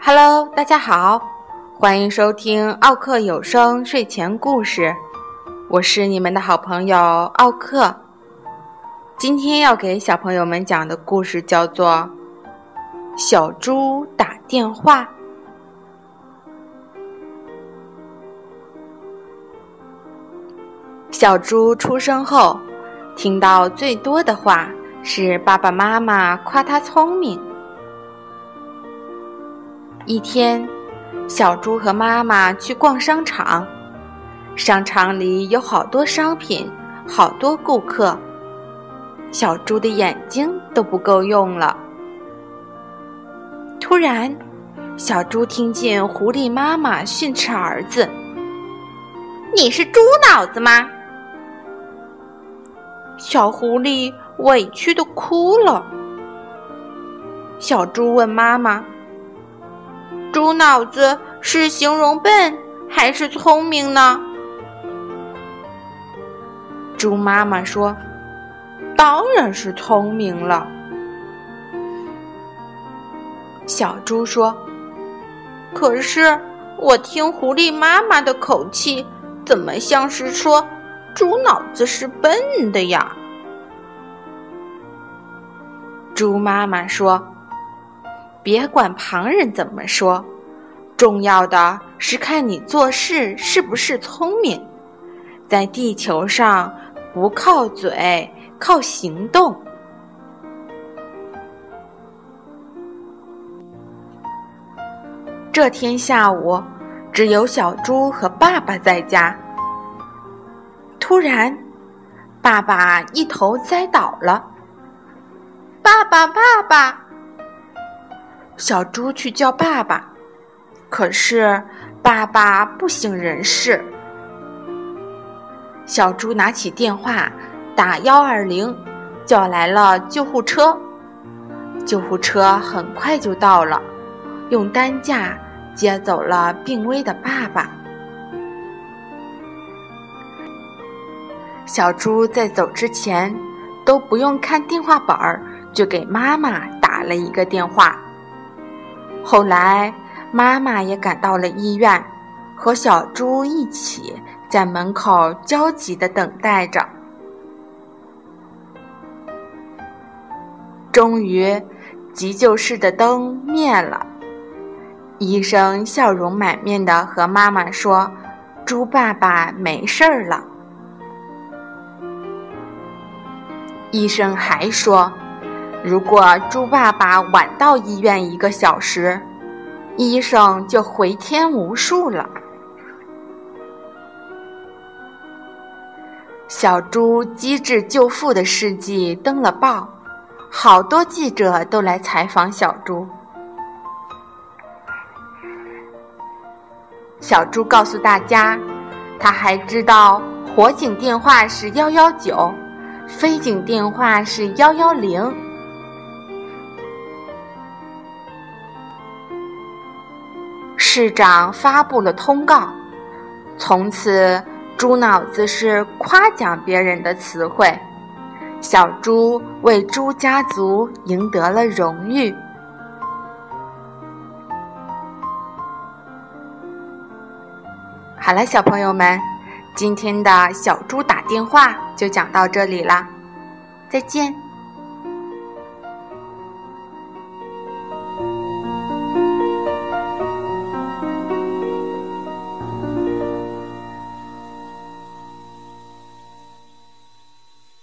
Hello，大家好，欢迎收听奥克有声睡前故事，我是你们的好朋友奥克。今天要给小朋友们讲的故事叫做《小猪打电话》。小猪出生后，听到最多的话是爸爸妈妈夸他聪明。一天，小猪和妈妈去逛商场，商场里有好多商品，好多顾客，小猪的眼睛都不够用了。突然，小猪听见狐狸妈妈训斥儿子：“你是猪脑子吗？”小狐狸委屈的哭了。小猪问妈妈。猪脑子是形容笨还是聪明呢？猪妈妈说：“当然是聪明了。”小猪说：“可是我听狐狸妈妈的口气，怎么像是说猪脑子是笨的呀？”猪妈妈说。别管旁人怎么说，重要的是看你做事是不是聪明。在地球上，不靠嘴，靠行动。这天下午，只有小猪和爸爸在家。突然，爸爸一头栽倒了。爸爸，爸爸！小猪去叫爸爸，可是爸爸不省人事。小猪拿起电话打幺二零，叫来了救护车。救护车很快就到了，用担架接走了病危的爸爸。小猪在走之前都不用看电话本儿，就给妈妈打了一个电话。后来，妈妈也赶到了医院，和小猪一起在门口焦急的等待着。终于，急救室的灯灭了，医生笑容满面的和妈妈说：“猪爸爸没事儿了。”医生还说。如果猪爸爸晚到医院一个小时，医生就回天无术了。小猪机智救父的事迹登了报，好多记者都来采访小猪。小猪告诉大家，他还知道火警电话是幺幺九，飞警电话是幺幺零。市长发布了通告，从此“猪脑子”是夸奖别人的词汇。小猪为猪家族赢得了荣誉。好了，小朋友们，今天的小猪打电话就讲到这里啦，再见。